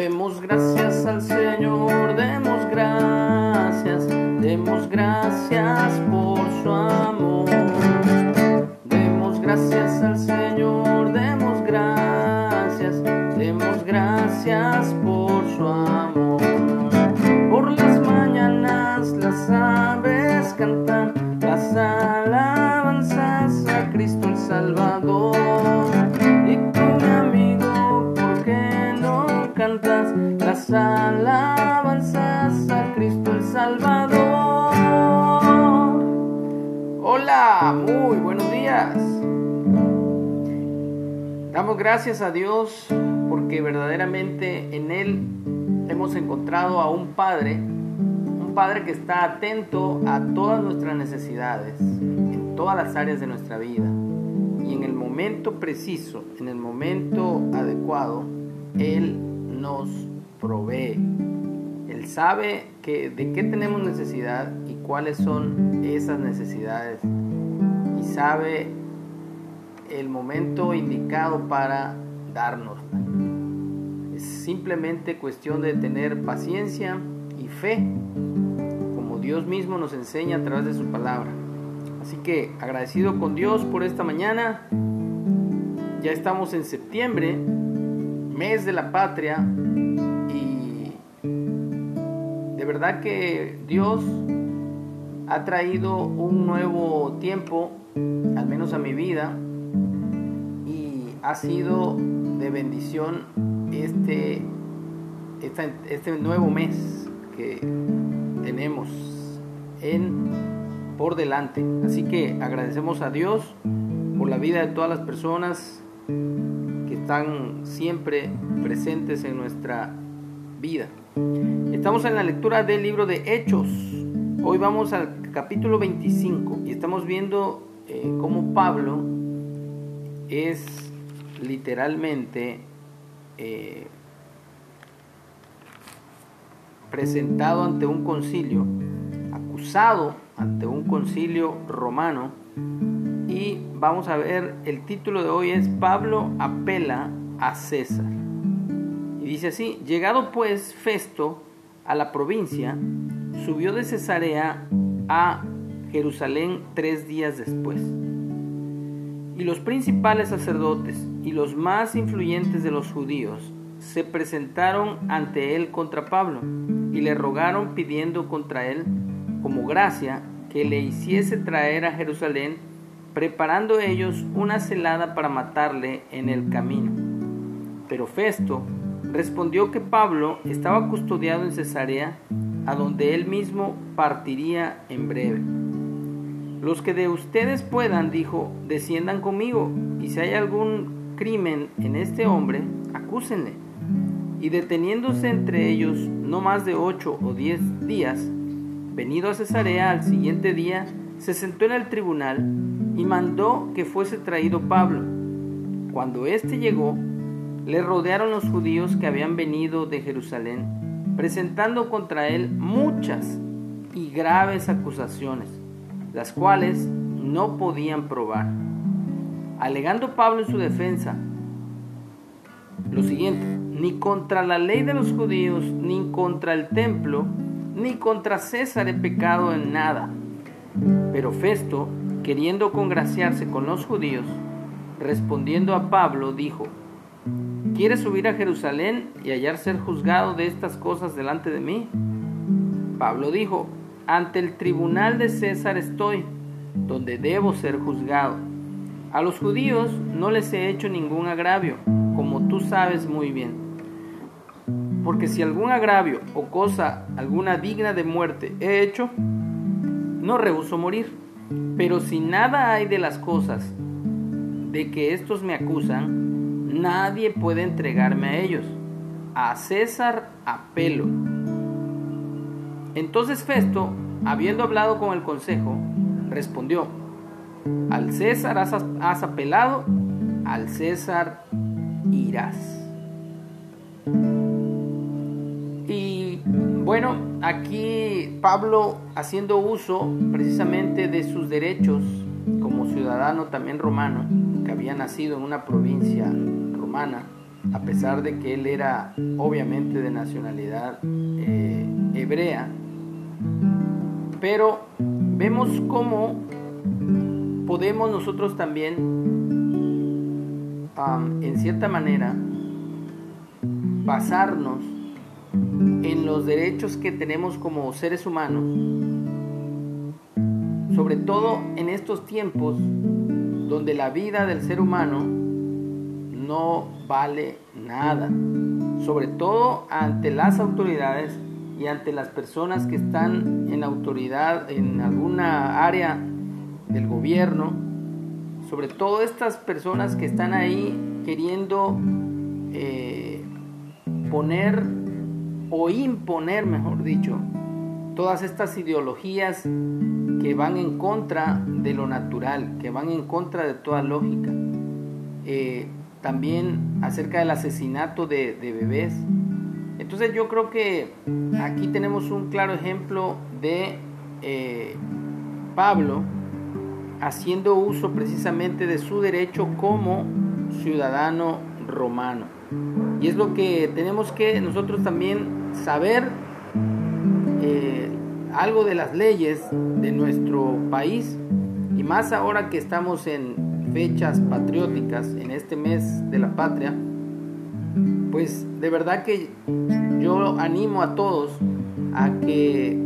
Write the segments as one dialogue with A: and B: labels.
A: Demos gracias al Señor, demos gracias, demos gracias por su amor. Demos gracias al Señor, demos gracias, demos gracias por su amor. Por las mañanas las aves cantan Damos gracias a Dios porque verdaderamente en Él hemos encontrado a un Padre, un Padre que está atento a todas nuestras necesidades, en todas las áreas de nuestra vida. Y en el momento preciso, en el momento adecuado, Él nos provee. Él sabe que, de qué tenemos necesidad y cuáles son esas necesidades. Y sabe el momento indicado para darnosla. Es simplemente cuestión de tener paciencia y fe, como Dios mismo nos enseña a través de su palabra. Así que agradecido con Dios por esta mañana. Ya estamos en septiembre, mes de la patria, y de verdad que Dios ha traído un nuevo tiempo, al menos a mi vida, ha sido de bendición este, este nuevo mes que tenemos en, por delante. Así que agradecemos a Dios por la vida de todas las personas que están siempre presentes en nuestra vida. Estamos en la lectura del libro de Hechos. Hoy vamos al capítulo 25 y estamos viendo eh, cómo Pablo es literalmente eh, presentado ante un concilio, acusado ante un concilio romano y vamos a ver el título de hoy es Pablo apela a César. Y dice así, llegado pues Festo a la provincia, subió de Cesarea a Jerusalén tres días después. Y los principales sacerdotes y los más influyentes de los judíos se presentaron ante él contra Pablo y le rogaron pidiendo contra él como gracia que le hiciese traer a Jerusalén, preparando ellos una celada para matarle en el camino. Pero Festo respondió que Pablo estaba custodiado en Cesarea, a donde él mismo partiría en breve. Los que de ustedes puedan, dijo, desciendan conmigo, y si hay algún crimen en este hombre, acúsenle. Y deteniéndose entre ellos no más de ocho o diez días, venido a Cesarea al siguiente día, se sentó en el tribunal y mandó que fuese traído Pablo. Cuando éste llegó, le rodearon los judíos que habían venido de Jerusalén, presentando contra él muchas y graves acusaciones las cuales no podían probar. Alegando Pablo en su defensa lo siguiente, ni contra la ley de los judíos, ni contra el templo, ni contra César he pecado en nada. Pero Festo, queriendo congraciarse con los judíos, respondiendo a Pablo, dijo, ¿quieres subir a Jerusalén y hallar ser juzgado de estas cosas delante de mí? Pablo dijo, ante el tribunal de César estoy, donde debo ser juzgado. A los judíos no les he hecho ningún agravio, como tú sabes muy bien. Porque si algún agravio o cosa alguna digna de muerte he hecho, no rehuso morir. Pero si nada hay de las cosas de que estos me acusan, nadie puede entregarme a ellos. A César apelo entonces Festo, habiendo hablado con el consejo, respondió, al César has, apelado, al César irás. Y bueno, aquí Pablo haciendo uso precisamente de sus derechos como ciudadano también romano, que había nacido en una provincia romana, a pesar de que él era obviamente de nacionalidad eh, hebrea. Pero vemos cómo podemos nosotros también, en cierta manera, basarnos en los derechos que tenemos como seres humanos, sobre todo en estos tiempos donde la vida del ser humano no vale nada, sobre todo ante las autoridades y ante las personas que están en autoridad en alguna área del gobierno, sobre todo estas personas que están ahí queriendo eh, poner o imponer, mejor dicho, todas estas ideologías que van en contra de lo natural, que van en contra de toda lógica. Eh, también acerca del asesinato de, bebés. Entonces yo creo que aquí tenemos un claro ejemplo de eh, Pablo haciendo uso precisamente de su derecho como ciudadano romano. Y es lo que tenemos que nosotros también saber eh, algo de las leyes de nuestro país y más ahora que estamos en fechas patrióticas, en este mes de la patria, pues de verdad que yo animo a todos a que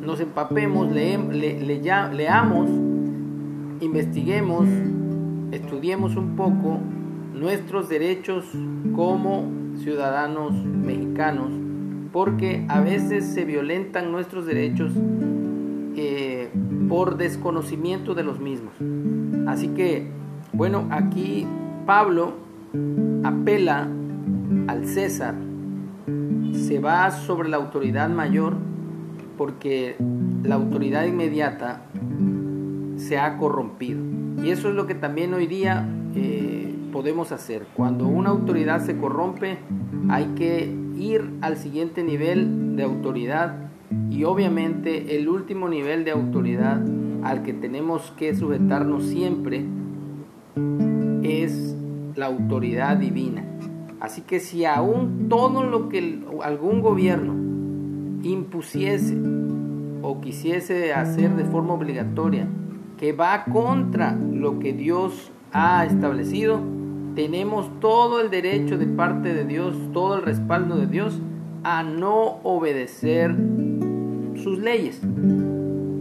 A: nos empapemos, leamos, investiguemos, estudiemos un poco nuestros derechos como ciudadanos mexicanos, porque a veces se violentan nuestros derechos eh, por desconocimiento de los mismos. Así que, bueno, aquí Pablo apela al César, se va sobre la autoridad mayor porque la autoridad inmediata se ha corrompido. Y eso es lo que también hoy día eh, podemos hacer. Cuando una autoridad se corrompe, hay que ir al siguiente nivel de autoridad y obviamente el último nivel de autoridad al que tenemos que sujetarnos siempre es la autoridad divina. Así que si aún todo lo que algún gobierno impusiese o quisiese hacer de forma obligatoria, que va contra lo que Dios ha establecido, tenemos todo el derecho de parte de Dios, todo el respaldo de Dios a no obedecer sus leyes.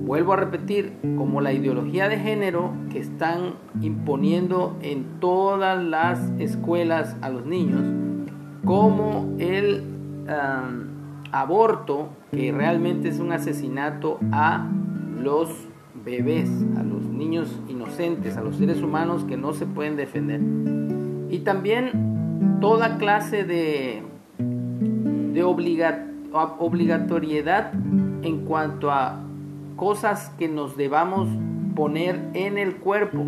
A: Vuelvo a repetir, como la ideología de género que están imponiendo en todas las escuelas a los niños, como el aborto, que realmente es un asesinato a los bebés, a los niños inocentes, a los seres humanos que no se pueden defender. Y también toda clase de, de obligatoriedad en cuanto a cosas que nos debamos poner en el cuerpo.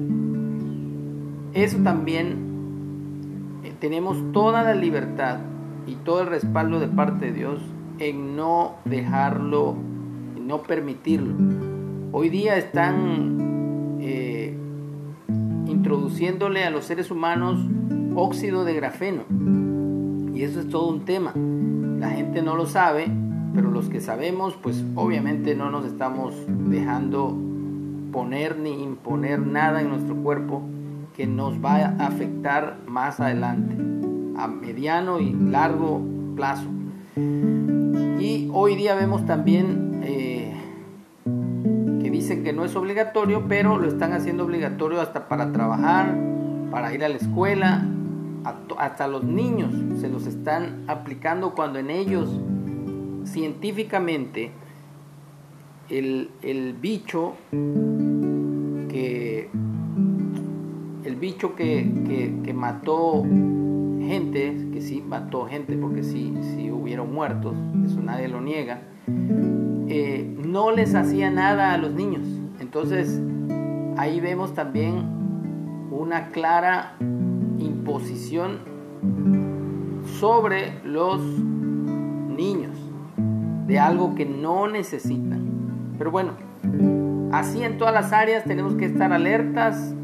A: Eso también eh, tenemos toda la libertad y todo el respaldo de parte de Dios en no dejarlo, no permitirlo. Hoy día están eh, introduciéndole a los seres humanos óxido de grafeno y eso es todo un tema. La gente no lo sabe pero los que sabemos, pues obviamente no nos estamos dejando poner ni imponer nada en nuestro cuerpo que nos va a afectar más adelante, a mediano y largo plazo. Y hoy día vemos también eh, que dicen que no es obligatorio, pero lo están haciendo obligatorio hasta para trabajar, para ir a la escuela, hasta los niños se los están aplicando cuando en ellos científicamente el, bicho que el bicho que, mató gente, que sí mató gente porque sí, sí hubieron muertos, eso nadie lo niega, eh, no les hacía nada a los niños. Entonces ahí vemos también una clara imposición sobre los niños de algo que no necesitan. Pero bueno, así en todas las áreas tenemos que estar alertas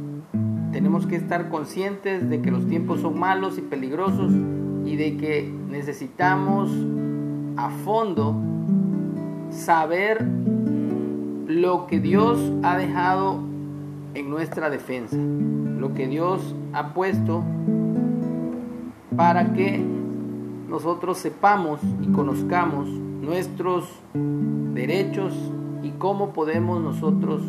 A: tenemos que estar conscientes de que los tiempos son malos y peligrosos y de que necesitamos a fondo saber lo que Dios ha dejado en nuestra defensa, lo que Dios ha puesto para que nosotros sepamos y conozcamos nuestros derechos y cómo podemos nosotros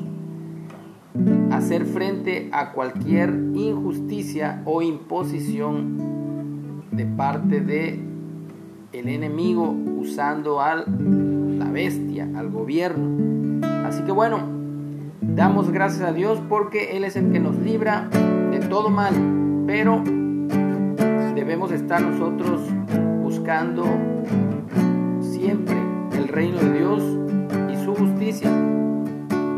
A: hacer frente a cualquier injusticia o imposición de parte de el enemigo usando a la bestia, al gobierno. Así que bueno, damos gracias a Dios porque Él es el que nos libra de todo mal, pero debemos estar nosotros buscando el reino de Dios y su justicia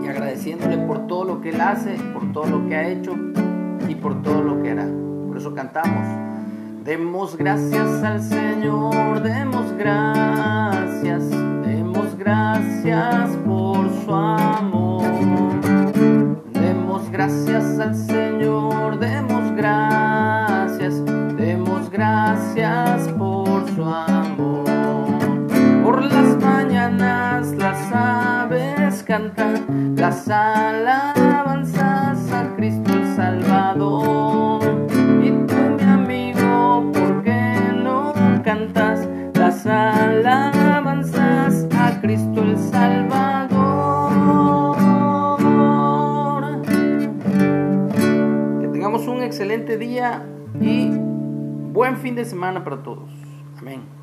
A: y agradeciéndole por todo lo que Él hace, por todo lo que ha hecho y por todo lo que hará. Por eso cantamos. Demos gracias al Señor, demos gracias, demos gracias alabanzas a Cristo el Salvador. Y tú, mi amigo, ¿por qué no cantas las alabanzas a Cristo el Salvador? Que tengamos un excelente día y buen fin de semana para todos. Amén.